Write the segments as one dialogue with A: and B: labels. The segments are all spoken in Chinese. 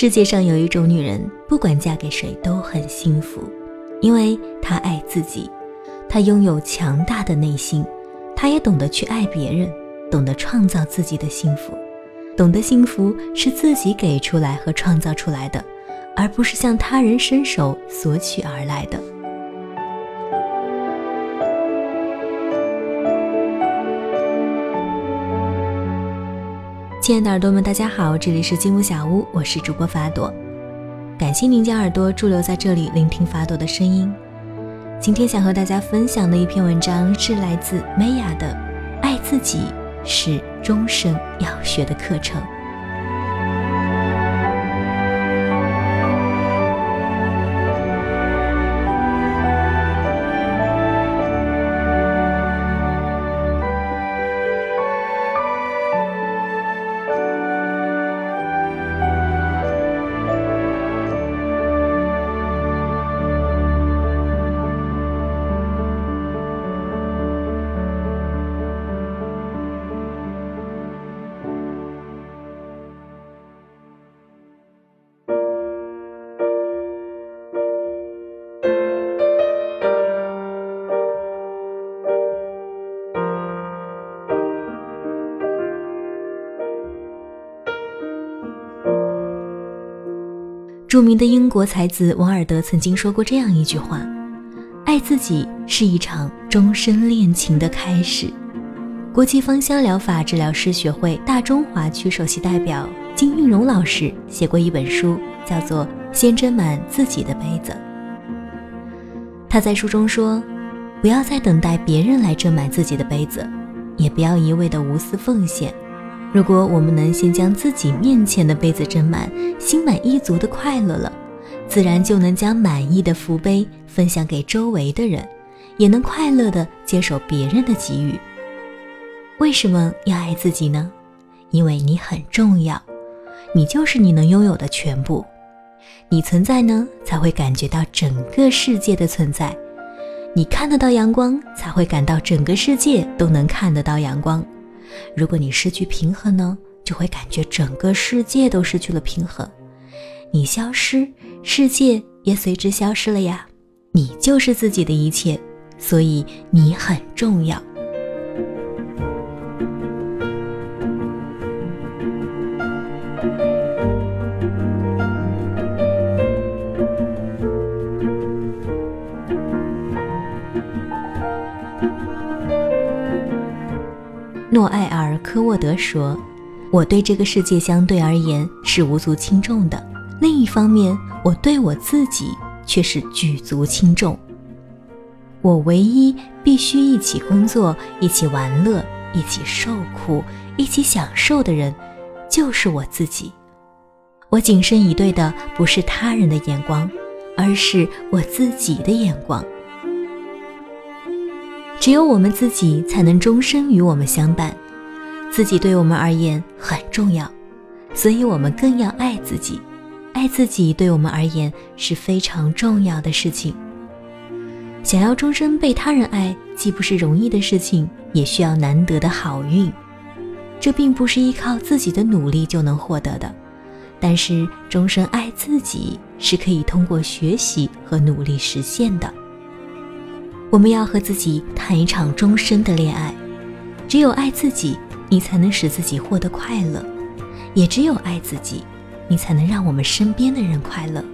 A: 世界上有一种女人，不管嫁给谁都很幸福，因为她爱自己，她拥有强大的内心，她也懂得去爱别人，懂得创造自己的幸福，懂得幸福是自己给出来和创造出来的，而不是向他人伸手索取而来的。亲爱的耳朵们，大家好，这里是积木小屋，我是主播法朵，感谢您将耳朵驻留在这里，聆听法朵的声音。今天想和大家分享的一篇文章是来自 Maya 的《爱自己是终身要学的课程》。著名的英国才子王尔德曾经说过这样一句话：“爱自己是一场终身恋情的开始。”国际芳香疗法治疗师学会大中华区首席代表金运荣老师写过一本书，叫做《先斟满自己的杯子》。他在书中说：“不要再等待别人来斟满自己的杯子，也不要一味的无私奉献。”如果我们能先将自己面前的杯子斟满，心满意足的快乐了，自然就能将满意的福杯分享给周围的人，也能快乐的接受别人的给予。为什么要爱自己呢？因为你很重要，你就是你能拥有的全部。你存在呢，才会感觉到整个世界的存在。你看得到阳光，才会感到整个世界都能看得到阳光。如果你失去平衡呢，就会感觉整个世界都失去了平衡。你消失，世界也随之消失了呀。你就是自己的一切，所以你很重要。诺埃尔·科沃德说：“我对这个世界相对而言是无足轻重的，另一方面，我对我自己却是举足轻重。我唯一必须一起工作、一起玩乐、一起受苦、一起享受的人，就是我自己。我谨慎以对的不是他人的眼光，而是我自己的眼光。”只有我们自己才能终身与我们相伴，自己对我们而言很重要，所以我们更要爱自己。爱自己对我们而言是非常重要的事情。想要终身被他人爱，既不是容易的事情，也需要难得的好运。这并不是依靠自己的努力就能获得的，但是终身爱自己是可以通过学习和努力实现的。我们要和自己谈一场终身的恋爱，只有爱自己，你才能使自己获得快乐；也只有爱自己，你才能让我们身边的人快乐。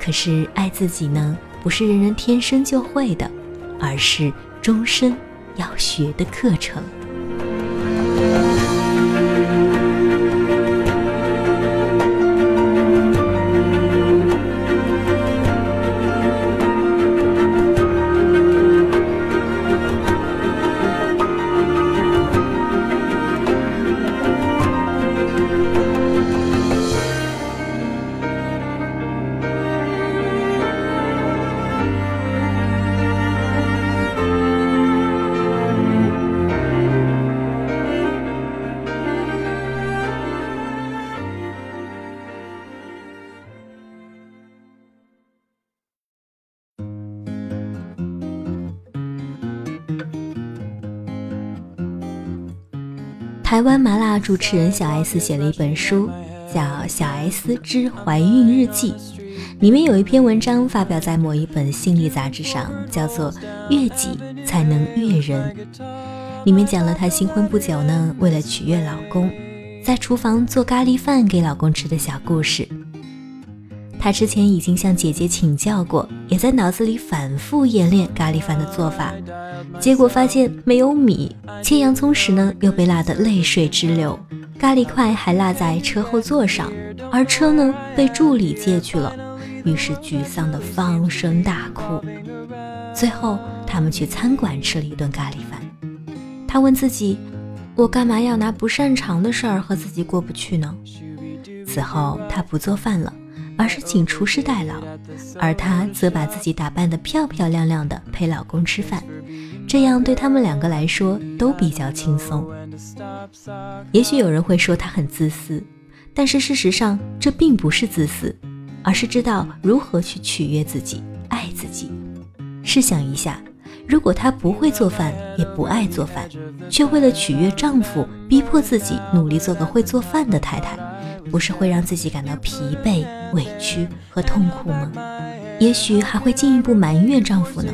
A: 可是爱自己呢，不是人人天生就会的，而是终身要学的课程。台湾麻辣主持人小 S 写了一本书，叫《小 S 之怀孕日记》，里面有一篇文章发表在某一本心理杂志上，叫做《悦己才能悦人》。里面讲了她新婚不久呢，为了取悦老公，在厨房做咖喱饭给老公吃的小故事。他之前已经向姐姐请教过，也在脑子里反复演练咖喱饭的做法，结果发现没有米，切洋葱时呢又被辣得泪水直流，咖喱块还落在车后座上，而车呢被助理借去了，于是沮丧的放声大哭。最后他们去餐馆吃了一顿咖喱饭。他问自己：“我干嘛要拿不擅长的事儿和自己过不去呢？”此后，他不做饭了，而是请厨师代劳，而她则把自己打扮得漂漂亮亮的陪老公吃饭，这样对他们两个来说都比较轻松。也许有人会说她很自私，但是事实上这并不是自私，而是知道如何去取悦自己、爱自己。试想一下。如果她不会做饭，也不爱做饭，却为了取悦丈夫，逼迫自己努力做个会做饭的太太，不是会让自己感到疲惫、委屈和痛苦吗？也许还会进一步埋怨丈夫呢。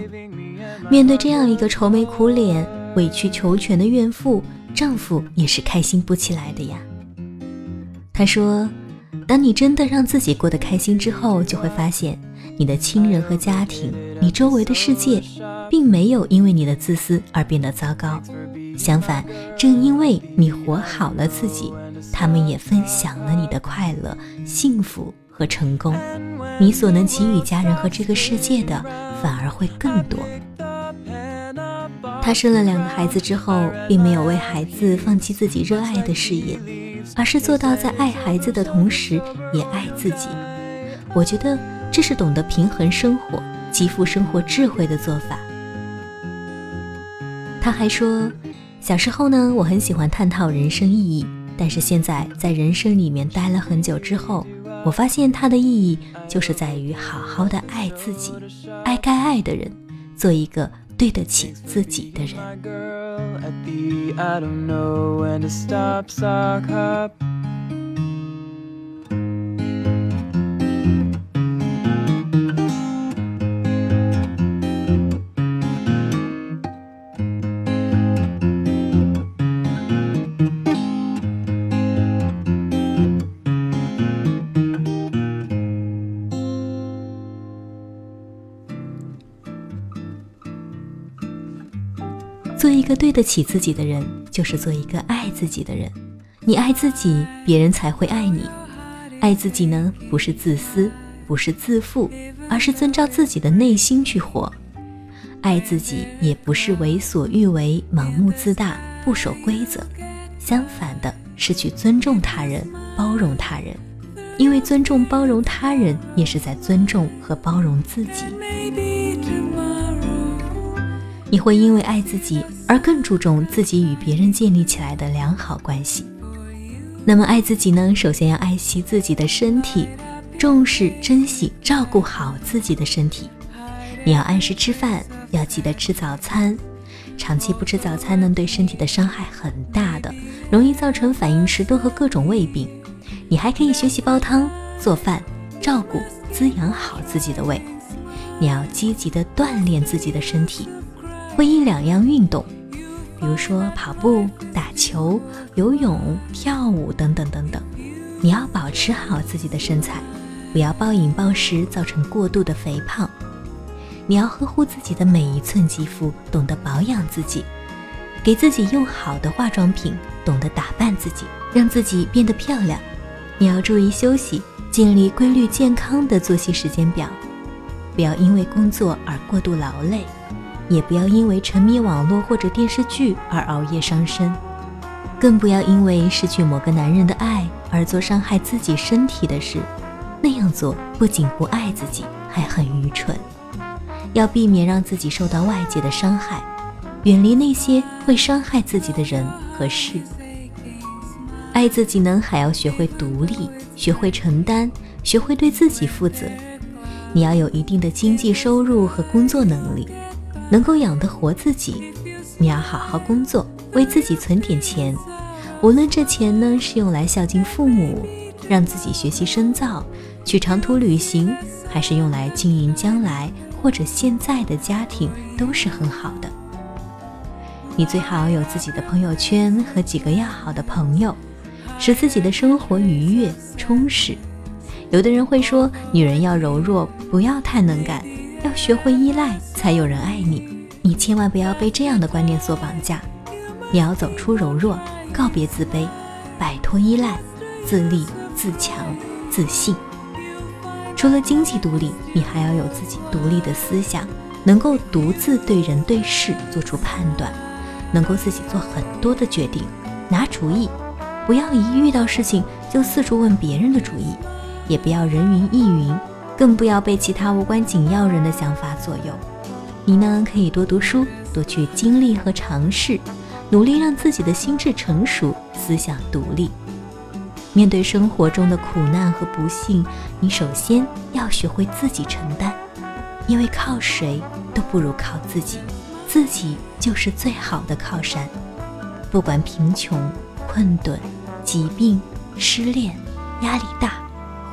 A: 面对这样一个愁眉苦脸、委曲求全的怨妇，丈夫也是开心不起来的呀。他说：“当你真的让自己过得开心之后，就会发现你的亲人和家庭，你周围的世界。”并没有因为你的自私而变得糟糕，相反，正因为你活好了自己，他们也分享了你的快乐、幸福和成功。你所能给予家人和这个世界的，反而会更多。她生了两个孩子之后，并没有为孩子放弃自己热爱的事业，而是做到在爱孩子的同时也爱自己。我觉得这是懂得平衡生活、极富生活智慧的做法。他还说，小时候呢，我很喜欢探讨人生意义，但是现在在人生里面待了很久之后，我发现它的意义就是在于好好的爱自己，爱该爱的人，做一个对得起自己的人。做一个对得起自己的人，就是做一个爱自己的人。你爱自己，别人才会爱你。爱自己呢，不是自私，不是自负，而是遵照自己的内心去活。爱自己也不是为所欲为、盲目自大、不守规则，相反的是去尊重他人、包容他人。因为尊重、包容他人，也是在尊重和包容自己。你会因为爱自己而更注重自己与别人建立起来的良好关系。那么爱自己呢？首先要爱惜自己的身体，重视、珍惜、照顾好自己的身体。你要按时吃饭，要记得吃早餐。长期不吃早餐呢，对身体的伤害很大的，容易造成反应迟钝和各种胃病。你还可以学习煲汤、做饭，照顾、滋养好自己的胃。你要积极的锻炼自己的身体。会一两样运动，比如说跑步、打球、游泳、跳舞等等等等。你要保持好自己的身材，不要暴饮暴食造成过度的肥胖。你要呵护自己的每一寸肌肤，懂得保养自己，给自己用好的化妆品，懂得打扮自己，让自己变得漂亮。你要注意休息，建立规律健康的作息时间表，不要因为工作而过度劳累。也不要因为沉迷网络或者电视剧而熬夜伤身，更不要因为失去某个男人的爱而做伤害自己身体的事。那样做不仅不爱自己，还很愚蠢。要避免让自己受到外界的伤害，远离那些会伤害自己的人和事。爱自己呢，还要学会独立，学会承担，学会对自己负责。你要有一定的经济收入和工作能力。能够养得活自己，你要好好工作，为自己存点钱。无论这钱呢是用来孝敬父母，让自己学习深造，去长途旅行，还是用来经营将来或者现在的家庭，都是很好的。你最好有自己的朋友圈和几个要好的朋友，使自己的生活愉悦充实。有的人会说，女人要柔弱，不要太能干，要学会依赖，才有人爱你。你千万不要被这样的观念所绑架。你要走出柔弱，告别自卑，摆脱依赖，自立自强自信。除了经济独立，你还要有自己独立的思想，能够独自对人对事做出判断，能够自己做很多的决定，拿主意，不要一遇到事情就四处问别人的主意。也不要人云亦云，更不要被其他无关紧要人的想法左右。你呢，可以多读书，多去经历和尝试，努力让自己的心智成熟，思想独立。面对生活中的苦难和不幸，你首先要学会自己承担，因为靠谁都不如靠自己，自己就是最好的靠山。不管贫穷、困顿、疾病、失恋、压力大。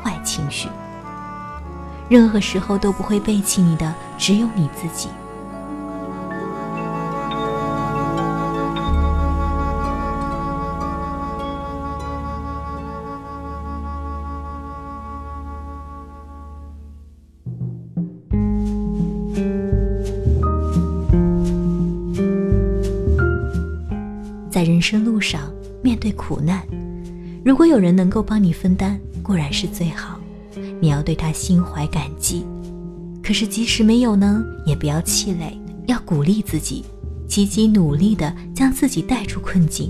A: 坏情绪，任何时候都不会背弃你的，只有你自己。在人生路上，面对苦难，如果有人能够帮你分担。固然是最好，你要对他心怀感激。可是即使没有呢，也不要气馁，要鼓励自己，积极努力的将自己带出困境。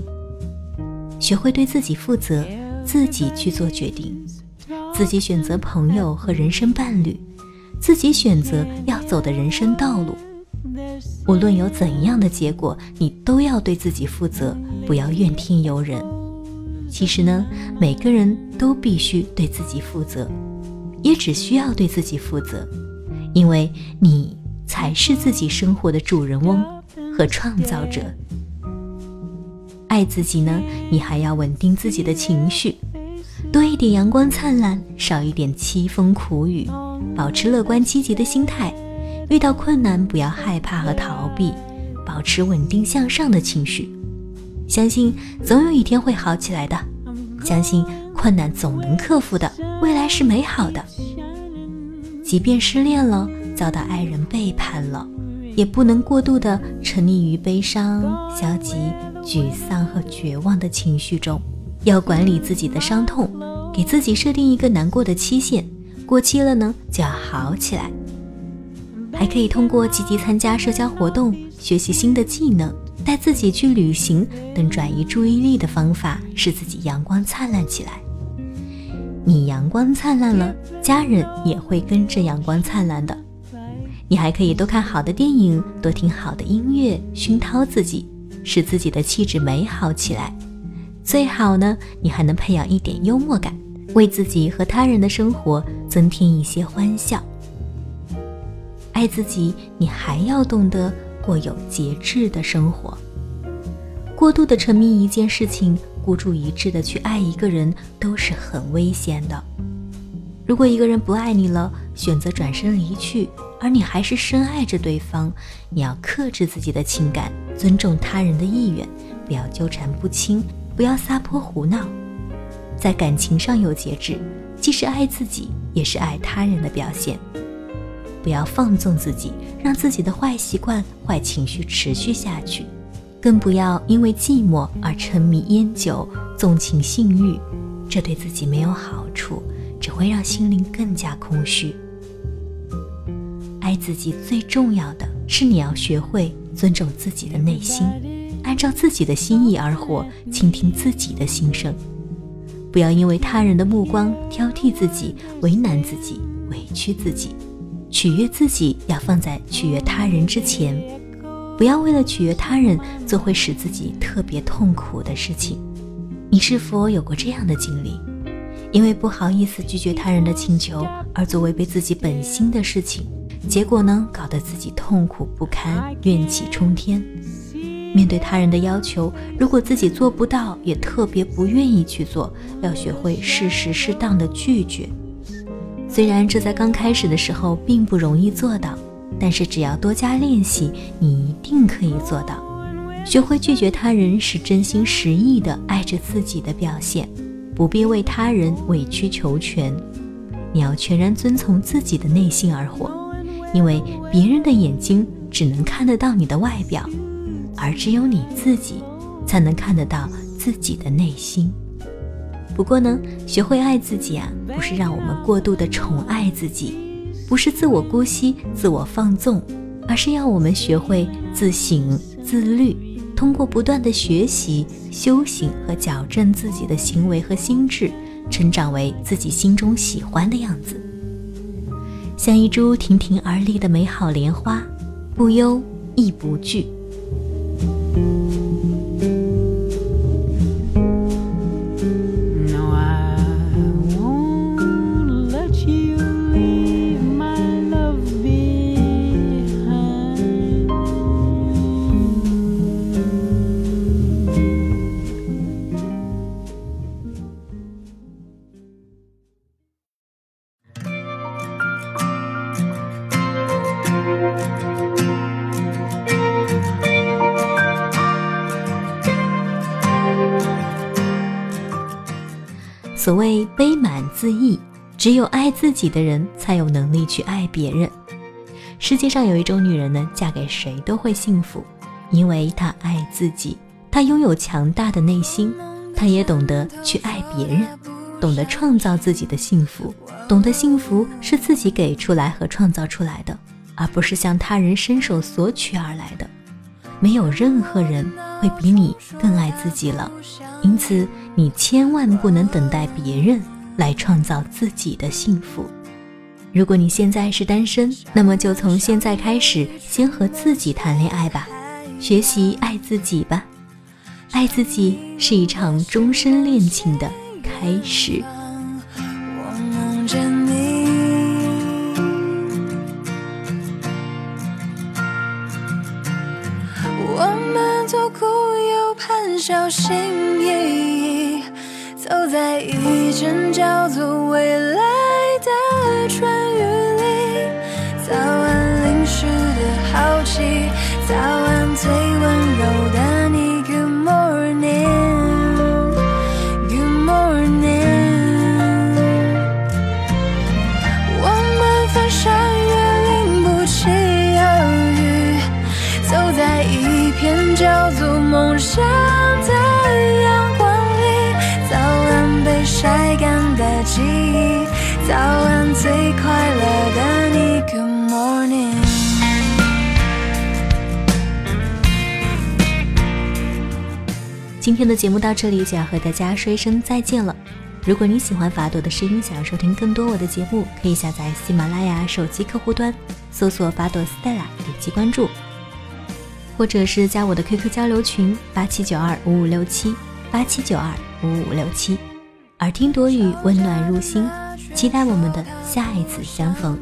A: 学会对自己负责，自己去做决定，自己选择朋友和人生伴侣，自己选择要走的人生道路。无论有怎样的结果，你都要对自己负责，不要怨天尤人。其实呢，每个人都必须对自己负责，也只需要对自己负责，因为你才是自己生活的主人翁和创造者。爱自己呢，你还要稳定自己的情绪，多一点阳光灿烂，少一点凄风苦雨，保持乐观积极的心态，遇到困难不要害怕和逃避，保持稳定向上的情绪。相信总有一天会好起来的，相信困难总能克服的，未来是美好的。即便失恋了，遭到爱人背叛了，也不能过度的沉溺于悲伤、消极、沮丧和绝望的情绪中，要管理自己的伤痛，给自己设定一个难过的期限，过期了呢就要好起来。还可以通过积极参加社交活动，学习新的技能。带自己去旅行等转移注意力的方法，使自己阳光灿烂起来。你阳光灿烂了，家人也会跟着阳光灿烂的。你还可以多看好的电影，多听好的音乐，熏陶自己，使自己的气质美好起来。最好呢，你还能培养一点幽默感，为自己和他人的生活增添一些欢笑。爱自己，你还要懂得。过有节制的生活，过度的沉迷一件事情，孤注一掷的去爱一个人，都是很危险的。如果一个人不爱你了，选择转身离去，而你还是深爱着对方，你要克制自己的情感，尊重他人的意愿，不要纠缠不清，不要撒泼胡闹，在感情上有节制，既是爱自己，也是爱他人的表现。不要放纵自己，让自己的坏习惯、坏情绪持续下去，更不要因为寂寞而沉迷烟酒、纵情性欲，这对自己没有好处，只会让心灵更加空虚。爱自己最重要的是你要学会尊重自己的内心，按照自己的心意而活，倾听自己的心声，不要因为他人的目光挑剔自己、为难自己、委屈自己。取悦自己要放在取悦他人之前，不要为了取悦他人做会使自己特别痛苦的事情。你是否有过这样的经历？因为不好意思拒绝他人的请求而做违背自己本心的事情，结果呢，搞得自己痛苦不堪，怨气冲天。面对他人的要求，如果自己做不到，也特别不愿意去做，要学会适时适当的拒绝。虽然这在刚开始的时候并不容易做到，但是只要多加练习，你一定可以做到。学会拒绝他人是真心实意的爱着自己的表现，不必为他人委曲求全。你要全然遵从自己的内心而活，因为别人的眼睛只能看得到你的外表。而只有你自己，才能看得到自己的内心。不过呢，学会爱自己啊，不是让我们过度的宠爱自己，不是自我姑息、自我放纵，而是要我们学会自省、自律，通过不断的学习、修行和矫正自己的行为和心智，成长为自己心中喜欢的样子，像一株亭亭而立的美好莲花，不忧亦不惧。自溢，只有爱自己的人才有能力去爱别人。世界上有一种女人呢，嫁给谁都会幸福，因为她爱自己，她拥有强大的内心，她也懂得去爱别人，懂得创造自己的幸福，懂得幸福是自己给出来和创造出来的，而不是向他人伸手索取而来的。没有任何人会比你更爱自己了，因此你千万不能等待别人来创造自己的幸福。如果你现在是单身，那么就从现在开始，先和自己谈恋爱吧，学习爱自己吧。爱自己是一场终身恋情的开始。小心翼翼走在一阵叫做未来。今天的节目到这里就要和大家说一声再见了。如果你喜欢法朵的声音，想要收听更多我的节目，可以下载喜马拉雅手机客户端，搜索法朵 Stella，点击关注，或者是加我的 QQ 交流群八七九二五五六七八七九二五五六七。耳听朵语，温暖入心，期待我们的下一次相逢。